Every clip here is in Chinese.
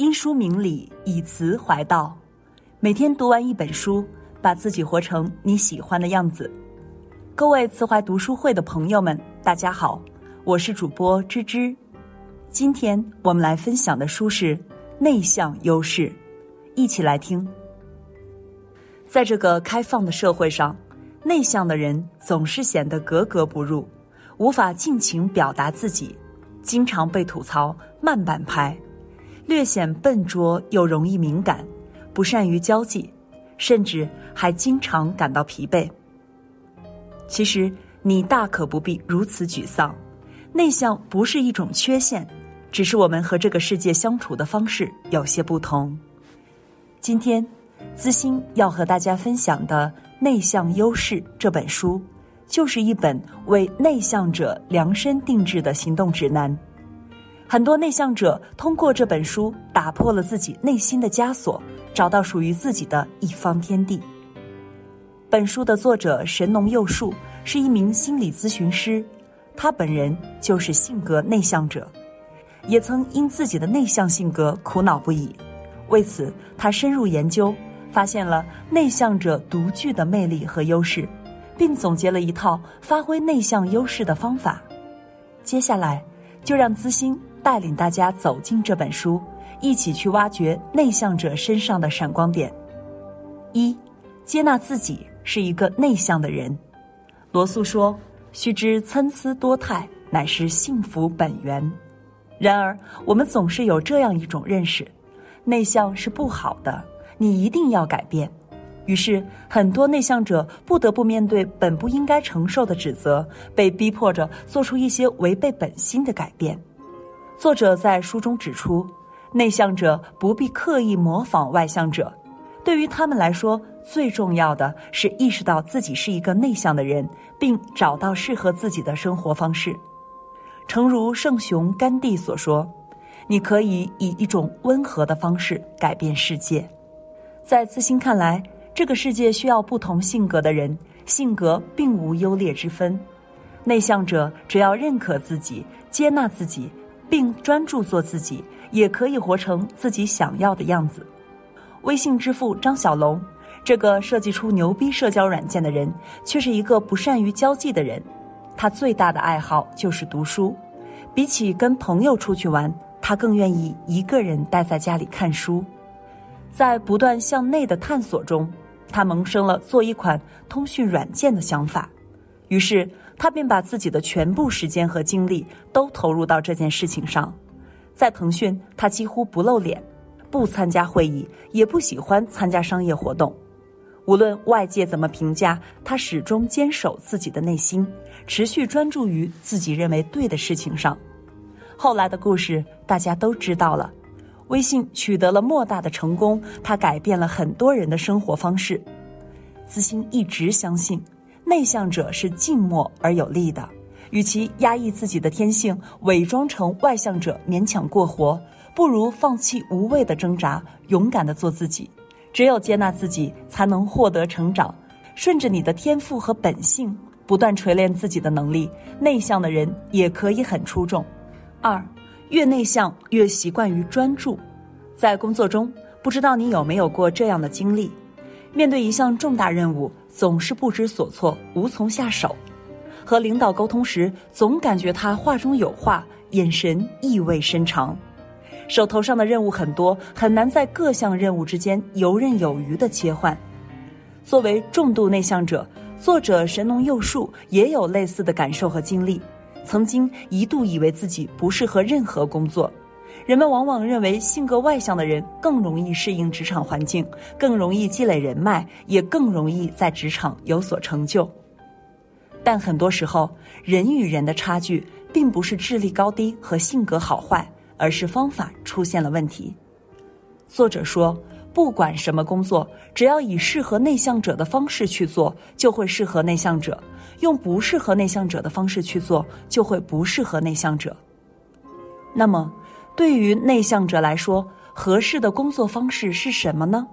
因书明理，以词怀道。每天读完一本书，把自己活成你喜欢的样子。各位慈怀读书会的朋友们，大家好，我是主播芝芝。今天我们来分享的书是《内向优势》，一起来听。在这个开放的社会上，内向的人总是显得格格不入，无法尽情表达自己，经常被吐槽慢半拍，略显笨拙又容易敏感，不善于交际，甚至还经常感到疲惫。其实你大可不必如此沮丧，内向不是一种缺陷，只是我们和这个世界相处的方式有些不同。今天，资欣要和大家分享的《内向优势》这本书，就是一本为内向者量身定制的行动指南。很多内向者通过这本书打破了自己内心的枷锁，找到属于自己的一方天地。本书的作者神农佑树是一名心理咨询师，他本人就是性格内向者，也曾因自己的内向性格苦恼不已。为此，他深入研究，发现了内向者独具的魅力和优势，并总结了一套发挥内向优势的方法。接下来，就让资兴带领大家走进这本书，一起去挖掘内向者身上的闪光点。一，接纳自己。是一个内向的人，罗素说：“须知参差多态，乃是幸福本源。”然而，我们总是有这样一种认识：内向是不好的，你一定要改变。于是，很多内向者不得不面对本不应该承受的指责，被逼迫着做出一些违背本心的改变。作者在书中指出，内向者不必刻意模仿外向者，对于他们来说。最重要的是意识到自己是一个内向的人，并找到适合自己的生活方式。诚如圣雄甘地所说：“你可以以一种温和的方式改变世界。”在自新看来，这个世界需要不同性格的人，性格并无优劣之分。内向者只要认可自己、接纳自己，并专注做自己，也可以活成自己想要的样子。微信之父张小龙。这个设计出牛逼社交软件的人，却是一个不善于交际的人。他最大的爱好就是读书，比起跟朋友出去玩，他更愿意一个人待在家里看书。在不断向内的探索中，他萌生了做一款通讯软件的想法。于是，他便把自己的全部时间和精力都投入到这件事情上。在腾讯，他几乎不露脸，不参加会议，也不喜欢参加商业活动。无论外界怎么评价，他始终坚守自己的内心，持续专注于自己认为对的事情上。后来的故事大家都知道了，微信取得了莫大的成功，他改变了很多人的生活方式。资心一直相信，内向者是静默而有力的，与其压抑自己的天性，伪装成外向者勉强过活，不如放弃无谓的挣扎，勇敢的做自己。只有接纳自己，才能获得成长。顺着你的天赋和本性，不断锤炼自己的能力。内向的人也可以很出众。二，越内向越习惯于专注。在工作中，不知道你有没有过这样的经历：面对一项重大任务，总是不知所措，无从下手；和领导沟通时，总感觉他话中有话，眼神意味深长。手头上的任务很多，很难在各项任务之间游刃有余的切换。作为重度内向者，作者神农佑树也有类似的感受和经历。曾经一度以为自己不适合任何工作，人们往往认为性格外向的人更容易适应职场环境，更容易积累人脉，也更容易在职场有所成就。但很多时候，人与人的差距并不是智力高低和性格好坏。而是方法出现了问题。作者说，不管什么工作，只要以适合内向者的方式去做，就会适合内向者；用不适合内向者的方式去做，就会不适合内向者。那么，对于内向者来说，合适的工作方式是什么呢？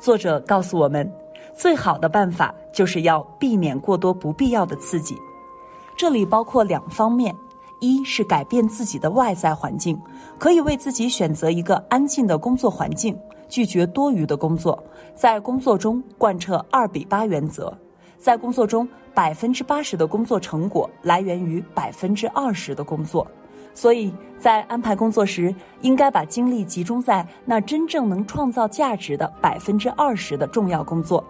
作者告诉我们，最好的办法就是要避免过多不必要的刺激。这里包括两方面。一是改变自己的外在环境，可以为自己选择一个安静的工作环境，拒绝多余的工作，在工作中贯彻二比八原则，在工作中百分之八十的工作成果来源于百分之二十的工作，所以在安排工作时，应该把精力集中在那真正能创造价值的百分之二十的重要工作。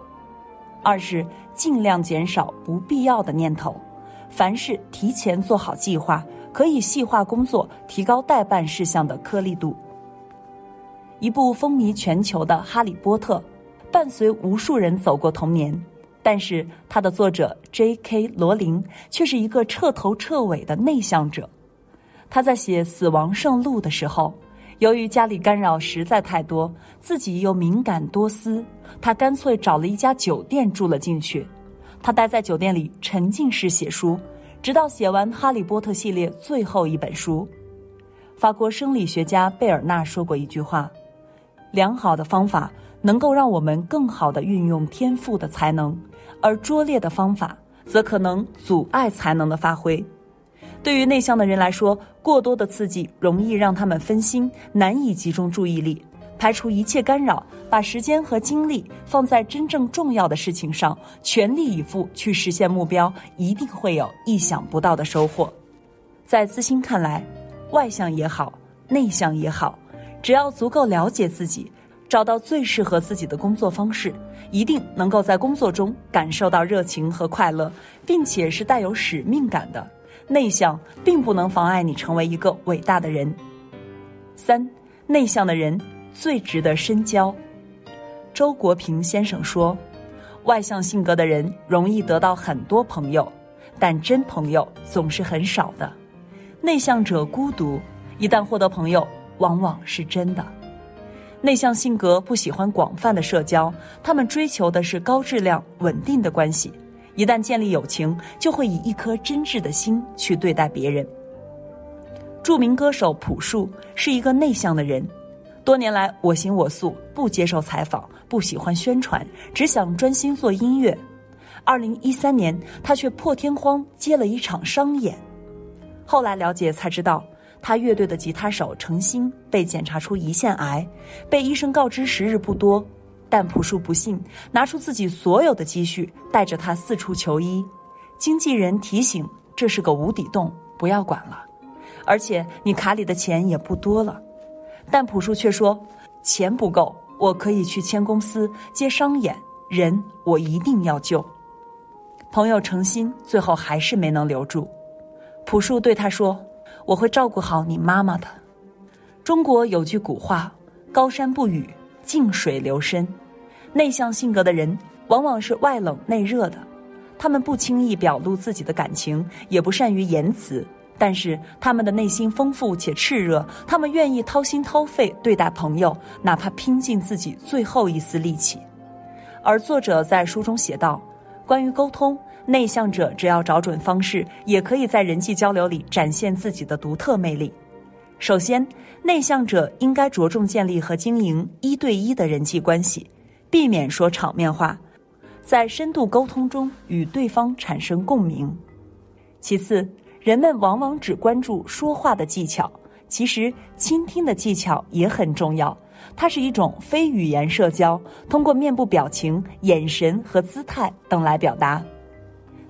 二是尽量减少不必要的念头，凡事提前做好计划。可以细化工作，提高待办事项的颗粒度。一部风靡全球的《哈利波特》，伴随无数人走过童年，但是它的作者 J.K. 罗琳却是一个彻头彻尾的内向者。他在写《死亡圣路》的时候，由于家里干扰实在太多，自己又敏感多思，他干脆找了一家酒店住了进去。他待在酒店里，沉浸式写书。直到写完《哈利波特》系列最后一本书，法国生理学家贝尔纳说过一句话：“良好的方法能够让我们更好地运用天赋的才能，而拙劣的方法则可能阻碍才能的发挥。”对于内向的人来说，过多的刺激容易让他们分心，难以集中注意力。排除一切干扰，把时间和精力放在真正重要的事情上，全力以赴去实现目标，一定会有意想不到的收获。在资欣看来，外向也好，内向也好，只要足够了解自己，找到最适合自己的工作方式，一定能够在工作中感受到热情和快乐，并且是带有使命感的。内向并不能妨碍你成为一个伟大的人。三，内向的人。最值得深交。周国平先生说：“外向性格的人容易得到很多朋友，但真朋友总是很少的。内向者孤独，一旦获得朋友，往往是真的。内向性格不喜欢广泛的社交，他们追求的是高质量、稳定的关系。一旦建立友情，就会以一颗真挚的心去对待别人。”著名歌手朴树是一个内向的人。多年来，我行我素，不接受采访，不喜欢宣传，只想专心做音乐。二零一三年，他却破天荒接了一场商演。后来了解才知道，他乐队的吉他手程心被检查出胰腺癌，被医生告知时日不多。但朴树不信，拿出自己所有的积蓄，带着他四处求医。经纪人提醒，这是个无底洞，不要管了，而且你卡里的钱也不多了。但朴树却说：“钱不够，我可以去签公司接商演，人我一定要救。”朋友诚心，最后还是没能留住。朴树对他说：“我会照顾好你妈妈的。”中国有句古话：“高山不语，静水流深。”内向性格的人往往是外冷内热的，他们不轻易表露自己的感情，也不善于言辞。但是他们的内心丰富且炽热，他们愿意掏心掏肺对待朋友，哪怕拼尽自己最后一丝力气。而作者在书中写道：“关于沟通，内向者只要找准方式，也可以在人际交流里展现自己的独特魅力。首先，内向者应该着重建立和经营一对一的人际关系，避免说场面话，在深度沟通中与对方产生共鸣。其次，人们往往只关注说话的技巧，其实倾听的技巧也很重要。它是一种非语言社交，通过面部表情、眼神和姿态等来表达。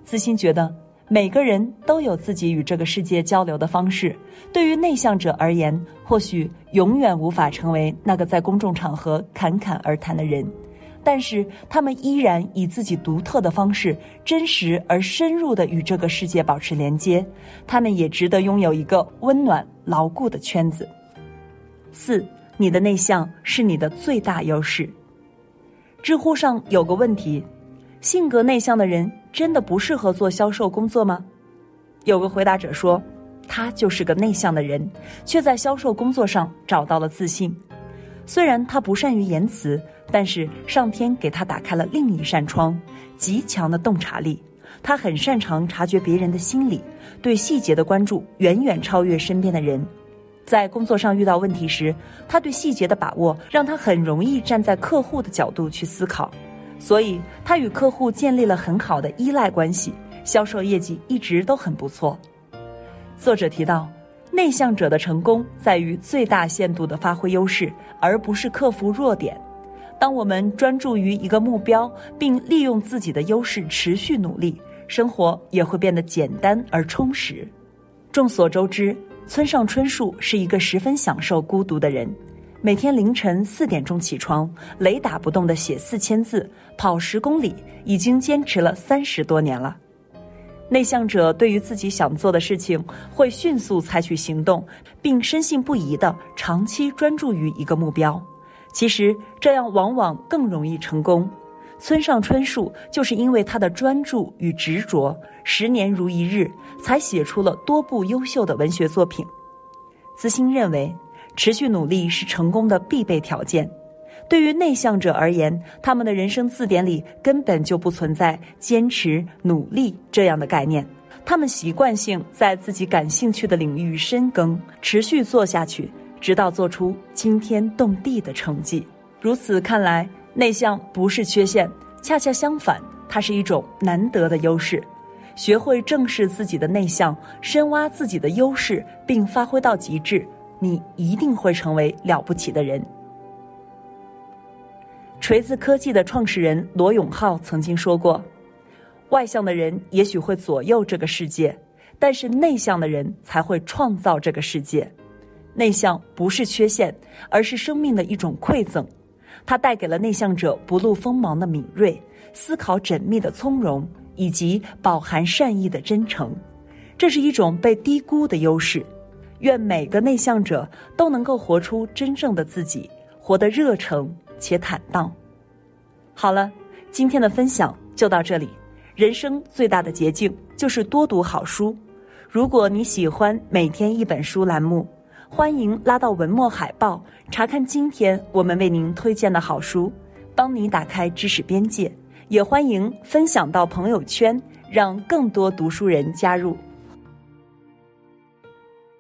自信觉得，每个人都有自己与这个世界交流的方式。对于内向者而言，或许永远无法成为那个在公众场合侃侃而谈的人。但是他们依然以自己独特的方式，真实而深入的与这个世界保持连接。他们也值得拥有一个温暖牢固的圈子。四，你的内向是你的最大优势。知乎上有个问题：性格内向的人真的不适合做销售工作吗？有个回答者说，他就是个内向的人，却在销售工作上找到了自信。虽然他不善于言辞。但是上天给他打开了另一扇窗，极强的洞察力。他很擅长察觉别人的心理，对细节的关注远远超越身边的人。在工作上遇到问题时，他对细节的把握让他很容易站在客户的角度去思考，所以他与客户建立了很好的依赖关系，销售业绩一直都很不错。作者提到，内向者的成功在于最大限度地发挥优势，而不是克服弱点。当我们专注于一个目标，并利用自己的优势持续努力，生活也会变得简单而充实。众所周知，村上春树是一个十分享受孤独的人。每天凌晨四点钟起床，雷打不动的写四千字，跑十公里，已经坚持了三十多年了。内向者对于自己想做的事情会迅速采取行动，并深信不疑的长期专注于一个目标。其实这样往往更容易成功。村上春树就是因为他的专注与执着，十年如一日，才写出了多部优秀的文学作品。子欣认为。持续努力是成功的必备条件。对于内向者而言，他们的人生字典里根本就不存在坚持、努力这样的概念。他们习惯性在自己感兴趣的领域深耕，持续做下去，直到做出惊天动地的成绩。如此看来，内向不是缺陷，恰恰相反，它是一种难得的优势。学会正视自己的内向，深挖自己的优势，并发挥到极致。你一定会成为了不起的人。锤子科技的创始人罗永浩曾经说过：“外向的人也许会左右这个世界，但是内向的人才会创造这个世界。内向不是缺陷，而是生命的一种馈赠。它带给了内向者不露锋芒的敏锐、思考缜密的从容，以及饱含善意的真诚。这是一种被低估的优势。”愿每个内向者都能够活出真正的自己，活得热诚且坦荡。好了，今天的分享就到这里。人生最大的捷径就是多读好书。如果你喜欢每天一本书栏目，欢迎拉到文末海报查看今天我们为您推荐的好书，帮你打开知识边界。也欢迎分享到朋友圈，让更多读书人加入。